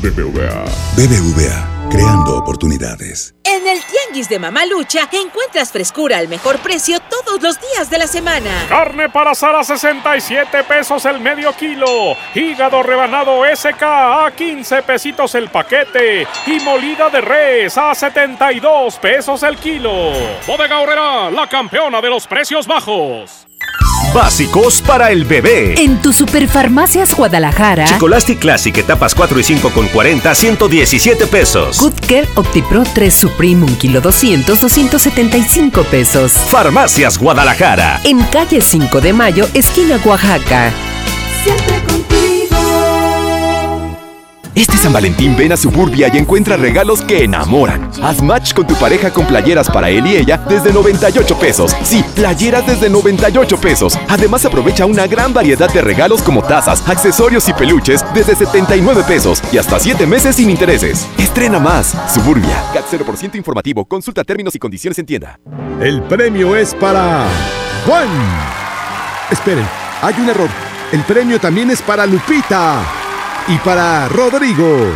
BBVA, BBVA, creando oportunidades. En el Tianguis de Mamalucha encuentras frescura al mejor precio todos los días de la semana. Carne para asar a 67 pesos el medio kilo. Hígado rebanado SK a 15 pesitos el paquete. Y molida de res a 72 pesos el kilo. Bodega Horrera, la campeona de los precios bajos. Básicos para el bebé. En tu Superfarmacias Guadalajara. Chicolastic Classic etapas 4 y 5 con 40, 117 pesos. Good Care OptiPro 3 Supreme 1 kilo 200, 275 pesos. Farmacias Guadalajara. En calle 5 de Mayo, esquina Oaxaca. Siempre contigo. Este San Valentín ven a Suburbia y encuentra regalos que enamoran. Haz match con tu pareja con playeras para él y ella desde 98 pesos. Sí, playeras desde 98 pesos. Además aprovecha una gran variedad de regalos como tazas, accesorios y peluches desde 79 pesos y hasta 7 meses sin intereses. Estrena más. Suburbia. CAT 0% informativo. Consulta términos y condiciones en tienda. El premio es para Juan. Esperen, hay un error. El premio también es para Lupita y para Rodrigo.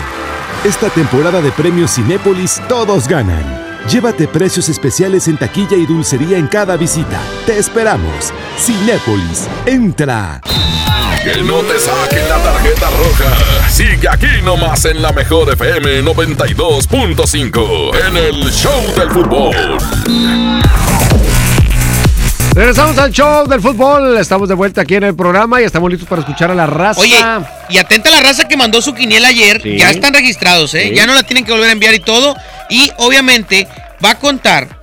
Esta temporada de premios Cinépolis todos ganan. Llévate precios especiales en taquilla y dulcería en cada visita. Te esperamos. Cinépolis, entra. Que no te saquen la tarjeta roja. Sigue aquí nomás en la mejor FM 92.5 en el Show del Fútbol. Regresamos al show del fútbol. Estamos de vuelta aquí en el programa y estamos listos para escuchar a la raza. Oye, y atenta a la raza que mandó su quiniela ayer. Sí. Ya están registrados, ¿eh? Sí. Ya no la tienen que volver a enviar y todo. Y obviamente va a contar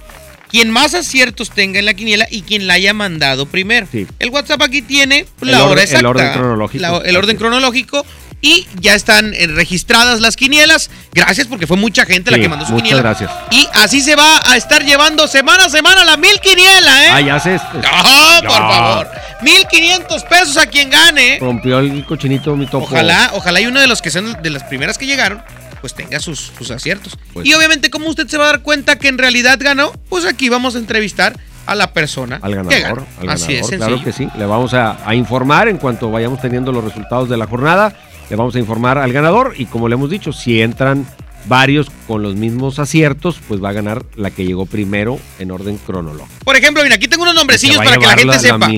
quien más aciertos tenga en la quiniela y quien la haya mandado primero. El WhatsApp aquí tiene El la hora orden- el exacta. orden cronológico. la- el orden cronológico. Y ya están eh, registradas las quinielas. Gracias porque fue mucha gente la que mandó su muchas quiniela. gracias. Y así se va a estar llevando semana a semana la mil quiniela, ¿eh? Ah, ya se. Ah, por Ya. favor. 1500 pesos a quien gane. Rompió el cochinito mi topo. Ojalá, ojalá y uno de los que sean de las primeras que llegaron, pues tenga sus, sus aciertos. Pues y obviamente, como usted se va a dar cuenta que en realidad ganó, pues aquí vamos a entrevistar a la persona Al que ganador, ganó. al Así es, ganador, claro sencillo. que sí. Le vamos a, a informar en cuanto vayamos teniendo los resultados de la jornada. Le vamos a informar al ganador y como le hemos dicho, si entran varios con los mismos aciertos, pues va a ganar la que llegó primero en orden cronológico. Por ejemplo, mira, aquí tengo unos nombrecillos para que la gente sepa.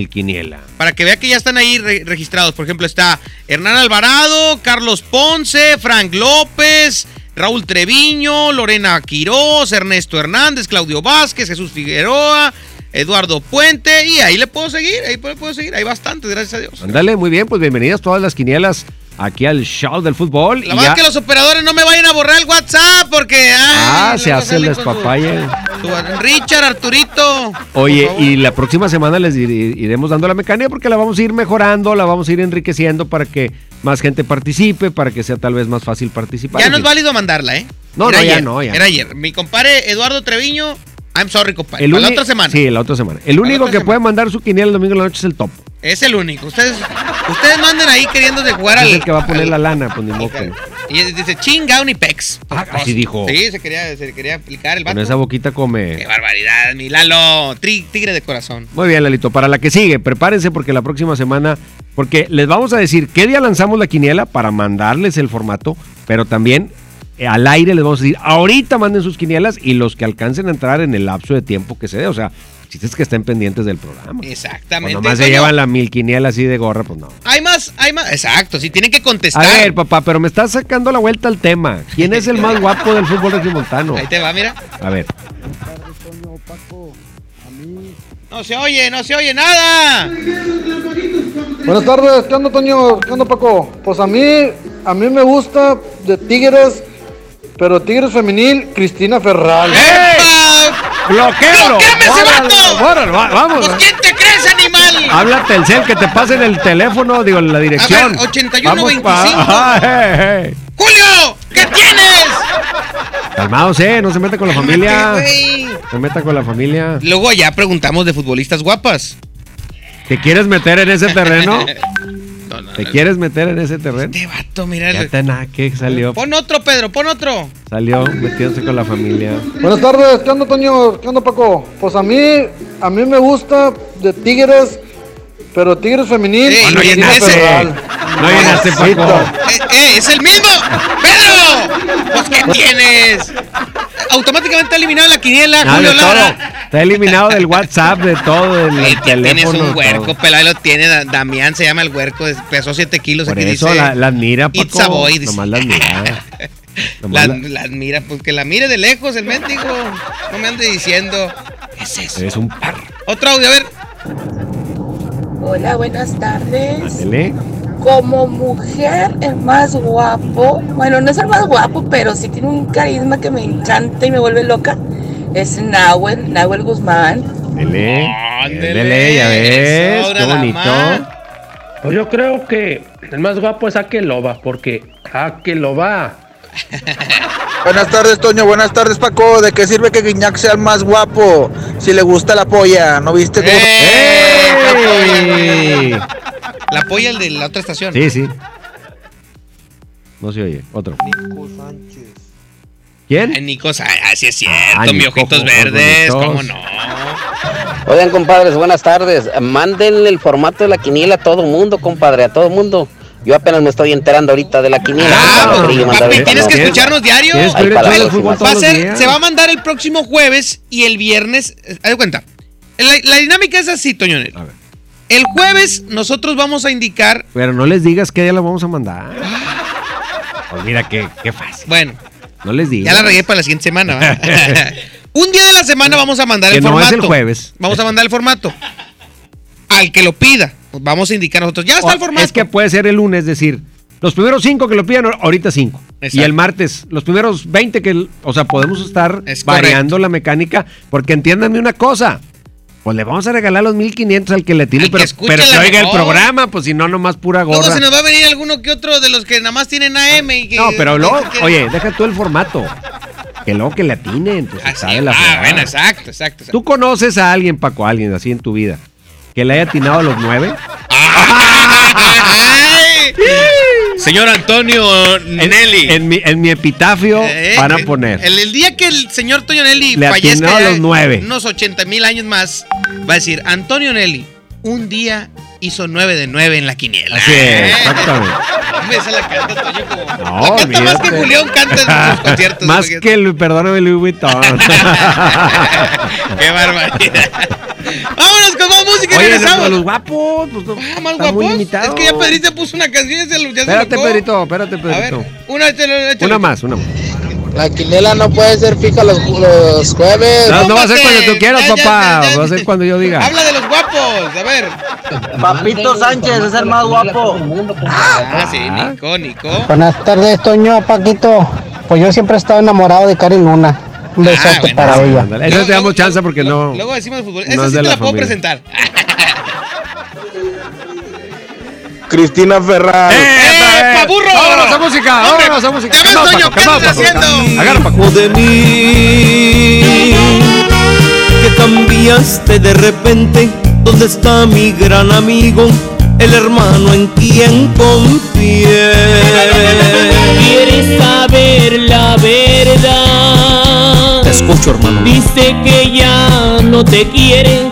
Para que vea que ya están ahí re- registrados. Por ejemplo, está Hernán Alvarado, Carlos Ponce, Frank López, Raúl Treviño, Lorena Quirós, Ernesto Hernández, Claudio Vázquez, Jesús Figueroa, Eduardo Puente. Y ahí le puedo seguir, ahí le puedo seguir. Hay bastantes, gracias a Dios. Ándale, muy bien, pues bienvenidas todas las quinielas aquí al show del fútbol. La Y verdad ya- es que los operadores no me vayan a borrar el WhatsApp porque. ay, Ah, se hace el su- despapalle. su- Richard, Arturito. Oye, y la próxima semana les ir- iremos dando la mecánica porque la vamos a ir mejorando, la vamos a ir enriqueciendo para que más gente participe, para que sea tal vez más fácil participar. Ya no es válido mandarla, ¿eh? No, Era no, ya no, ya Era ayer. Mi compadre Eduardo Treviño, I'm sorry, compadre. El la otra semana. Sí, la otra semana. El único que puede mandar su quiniela el domingo en la noche es el top. Es el único. Ustedes, ustedes manden ahí queriendo de jugar Es al. el que va a poner al- la lana, pues ni no. Y dice chinga Unipex. así dijo. Sí, se quería, se quería aplicar el Con vato. esa boquita come. Qué barbaridad, mi Lalo. Tri- tigre de corazón. Muy bien, Lalito. Para la que sigue, prepárense porque la próxima semana, porque les vamos a decir qué día lanzamos la quiniela para mandarles el formato, pero también eh, al aire les vamos a decir, ahorita manden sus quinielas y los que alcancen a entrar en el lapso de tiempo que se dé. O sea, chiste es que estén pendientes del programa. O Exactamente. nomás se Toño, llevan la mil quiniela así de gorra, pues no. Hay más, hay más. Exacto, sí, tienen que A contestar. ver, papá, pero me estás sacando la vuelta al tema. ¿Quién es el más guapo del fútbol regiomontano? Ahí te va, mira. A ver. No se oye, no se oye nada. Buenas tardes, ¿qué onda Toño? ¿Qué onda Paco? Pues a mí, a mí me gusta de Tigres, pero Tigres femenil, Cristina Ferral. ¡Bloquealo! ¡Bloquéame ese ¡Órale, vato! va- vamos! Pues, ¿Quién te crees, animal? Habla Telcel, que te pasen el teléfono, digo, la dirección. ver, 81 Vamos 25. pa- Ajá, eh, eh. ¡Julio! ¿Qué tienes? Calmados, eh, no se meta con la familia. No se meta con la familia. Luego allá preguntamos de futbolistas guapas. ¿Te quieres meter en ese terreno? ¿Te quieres meter en ese terreno? Este vato, mira. Ya que salió, Pon otro, Pedro, pon otro. salió metiéndose con la familia. Buenas tardes, ¿qué onda Toño? ¿Qué onda Paco? Pues a mí, a mí me gusta de Tigres, pero Tigres femenil, Ey, no llenaste. Ferral. No llenaste, Paco. Eh, eh, es el mismo. ¡Pedro! Pues, ¿qué tienes? Automáticamente eliminado la quiniela, Nada Julio. Lara. Está eliminado del WhatsApp, de todo, del Eh, que teléfono. tienes un huerco, pelado, lo tiene. Da- Damián se llama el huerco, es- pesó 7 kilos. Por aquí eso dice. la, la admira, Paco. It's a boy, dice. Nomás la admira. La, la- la admira, pues que la mire de lejos el mendigo. No me ande diciendo. Es eso. Eres un perro. Otro audio, a ver. Hola, buenas tardes. Ándele. Como mujer, el más guapo, bueno, no es el más guapo, pero sí tiene un carisma que me encanta y me vuelve loca. Es Nahuel, Nahuel Guzmán. Ándele, Ándele, ya ves. Qué bonito. Pues yo creo que el más guapo es Akeloba, porque Akeloba. Buenas tardes, Toño. Buenas tardes, Paco. ¿De qué sirve que Guiñac sea el más guapo si le gusta la polla? ¿No viste cómo... ¡Ey! La apoya el de la otra estación. Sí, sí. No se oye. Otro. ¿Quién? Ay, Nico, Sa- ah, sí es cierto, Ay, mi Nico, ojitos verdes, cómo no. Oigan, compadres, buenas tardes. Mándenle el formato de la quiniela a todo mundo, compadre, a todo mundo. Yo apenas me estoy enterando ahorita de la quiniela. Ah, mandar papi, tienes que escucharnos diario. Va a ser, se va a mandar el próximo jueves y el viernes. eh, Haz de cuenta. La, la dinámica es así, Toñonel. El jueves nosotros vamos a indicar. Pero no les digas que día la vamos a mandar. Pues mira, qué, qué fácil. Bueno, No les digas. ya la regué para la siguiente semana. Un día de la semana vamos a mandar Que el no es formato. el jueves. Vamos a mandar el formato. Al que lo pida, pues vamos a indicar nosotros. Ya está el formato. Es que puede ser el lunes, decir, los primeros cinco que lo pidan, ahorita cinco. Exacto. Y el martes, los primeros 20 que, o sea, podemos estar Es variando la mecánica, porque entiéndanme una cosa. Pues le vamos a regalar los 1500 al que le tiene, pero, escuche pero que oiga el programa, pues si no, nomás pura Luego gorra. se nos va a venir alguno que otro de los que nada más tienen AM y que. No, pero luego, que- oye, deja tú el formato. Que luego que le atinen, pues sabe la Ah, bueno, exacto, exacto. exacto. ¿Tú conoces a alguien, Paco, a alguien así en tu vida, que le haya atinado a los nueve? ¡Ay! Señor Antonio Nelly. En mi, en mi epitafio Eh, van a eh, poner. El, el día que el señor Antonio Nelly Le fallezca a los nueve. unos 80 mil años más, va a decir, Antonio Nelly, un día hizo 9 de 9 en la quiniela. Así es, exactamente. Hombre, esa la canta Toño como. No, canta más que. Julián canta en sus conciertos. Más porque- que el, perdóname, Louis Vuitton. Qué barbaridad. Vámonos con más música y Oye, regresamos. los guapos, pues Ah, más guapos. Es que ya Pedrito puso una canción y se ya Espérate, se Pedrito, espérate, A ver, Pedrito. una, échale, échale. Una más, una más. La quinela no puede ser fija los, los jueves. No, no va a ser cuando tú quieras, Ya, papá. ya, ya. Va a ser cuando yo diga. Habla de los guapos, a ver. Papito Sánchez es el más guapo. Ah, sí, Nico, Nico. Buenas tardes, Toño, Paquito. Pues yo siempre he estado enamorado de Cari Luna. Un besote bueno. para ella. Ándale, Eso te damos chance porque no. Luego decimos de fútbol. no Esa es sí de te la la puedo presentar. Cristina Ferral. ¡Eh, burro! Vámonos a música, vámonos a música. Ya ves, Toño, ¿qué estás haciendo? Agarra, Paco. de mí que cambiaste de repente. ¿Dónde está mi gran amigo? El hermano en quien confié. ¿Quieres saber la verdad? Te escucho, hermano. Dice que ya no te quiere,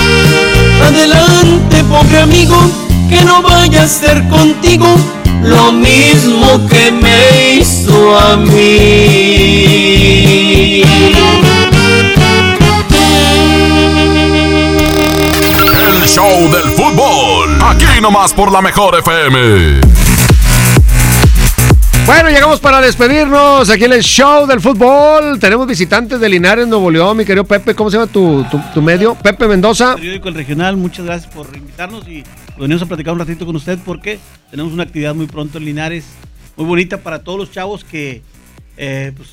Adelante, pobre amigo, que no vaya a ser contigo lo mismo que me hizo a mí. El show del fútbol. Aquí nomás por la mejor FM. Bueno, llegamos para despedirnos aquí en el show del fútbol. Tenemos visitantes de Linares, Nuevo León, mi querido Pepe. ¿Cómo se llama tu, tu- tu medio? Pepe Mendoza. Periódico El Regional, muchas gracias por invitarnos y venimos a platicar un ratito con usted porque tenemos una actividad muy pronto en Linares, muy bonita para todos los chavos que eh, pues,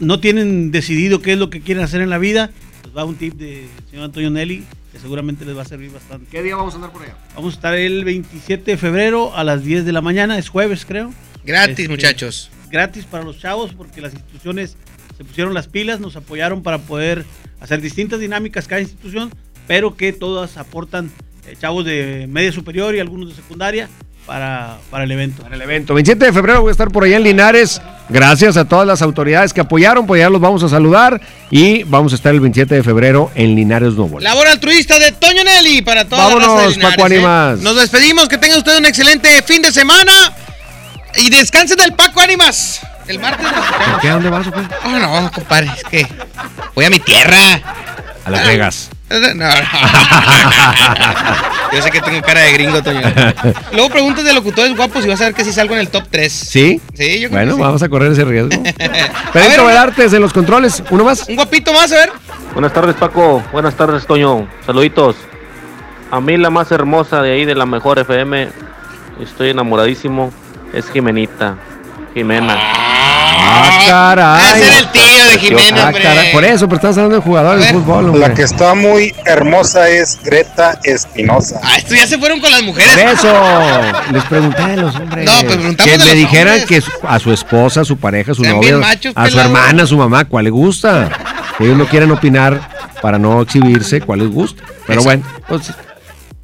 no tienen decidido qué es lo que quieren hacer en la vida. Les va un tip del señor Antonio Nelly que seguramente les va a servir bastante. ¿Qué día vamos a andar por allá? Vamos a estar el 27 de febrero a las 10 de la mañana, es jueves creo. Gratis, Este, muchachos. Gratis para los chavos porque las instituciones se pusieron las pilas, nos apoyaron para poder hacer distintas dinámicas cada institución, pero que todas aportan eh, chavos de media superior y algunos de secundaria para, para el evento. Para el evento. 27 de febrero voy a estar por allá en Linares. Gracias a todas las autoridades que apoyaron, pues ya los vamos a saludar. Y vamos a estar el 27 de febrero en Linares, Nuevo. Labor altruista de Toño Nelly para toda Vámonos, la raza de Linares, Paco ¿eh? Ánimas. Nos despedimos, que tenga usted un excelente fin de semana. Y descanse del Paco Ánimas. El martes escuchamos. ¿Qué? ¿A dónde vas qué? Oh, no, compadre, es que voy a mi tierra. A Las Vegas. No, no. Yo sé que tengo cara de gringo, Toño. Luego preguntas de locutores guapos y vas a ver que si salgo en el top 3. ¿Sí? Sí, yo creo Bueno, que sí. vamos a correr ese riesgo. Ver, Velartes en los controles. ¿Uno más? Un guapito más, a ver. Buenas tardes Paco, buenas tardes Toño, saluditos. A mí la más hermosa de ahí de la mejor FM, estoy enamoradísimo, es Jimenita, Jimena. Ah, caray. Ese era el tío de Jimena, Ah, caray. Por eso, pero estás hablando de jugadores de fútbol, hombre. La que está muy hermosa es Greta Espinosa. Ah, estos ya se fueron con las mujeres. Por eso, les pregunté a los hombres. No, pues preguntamos que de me los dijeran hombres. que a su esposa, a su pareja, a su Sean novia, machos, a su pelado. hermana, a su mamá, cuál le gusta. Que ellos no quieren opinar para no exhibirse, cuál les gusta. Pero bueno, pues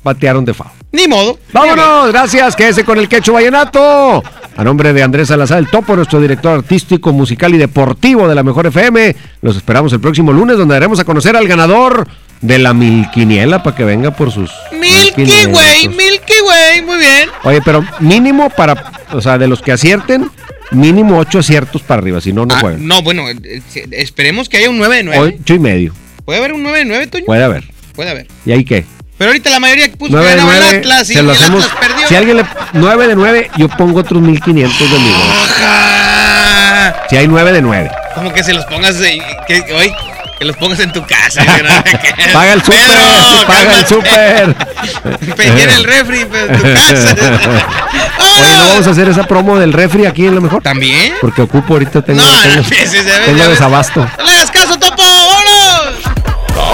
batearon de FAO. Ni modo. Vámonos, gracias, quédese con el quecho vallenato. A nombre de Andrés Salazar, el topo, nuestro director artístico, musical y deportivo de la Mejor FM, los esperamos el próximo lunes, donde daremos a conocer al ganador de la Milquiniela para que venga por sus. Milky. Way, Milky Way, muy bien. Oye, pero mínimo para, o sea, de los que acierten, mínimo ocho aciertos para arriba, si no, no Ah, juegan. no, bueno, eh, eh, esperemos que haya un 9 de 9. Ocho y medio, ¿Puede haber un 9 de 9, Toño? puede haber. Puede haber. ¿Y ahí qué? Pero ahorita la mayoría puso que 9 de ganaba el 9, Atlas y se lo el hacemos. Atlas perdió. Si alguien le. 9 de 9, yo pongo otros 1500 de mi Si hay 9 de 9. Como que se los pongas, eh, que, hoy, que los pongas en tu casa. Paga el súper, paga el súper. En el refri, en tu casa. Oye, ¿no vamos a hacer esa promo del refri aquí en lo mejor? ¿También? Porque ocupo ahorita tengo, No, tengo, no, sí, sí, tengo desabasto. ¡No le hagas caso.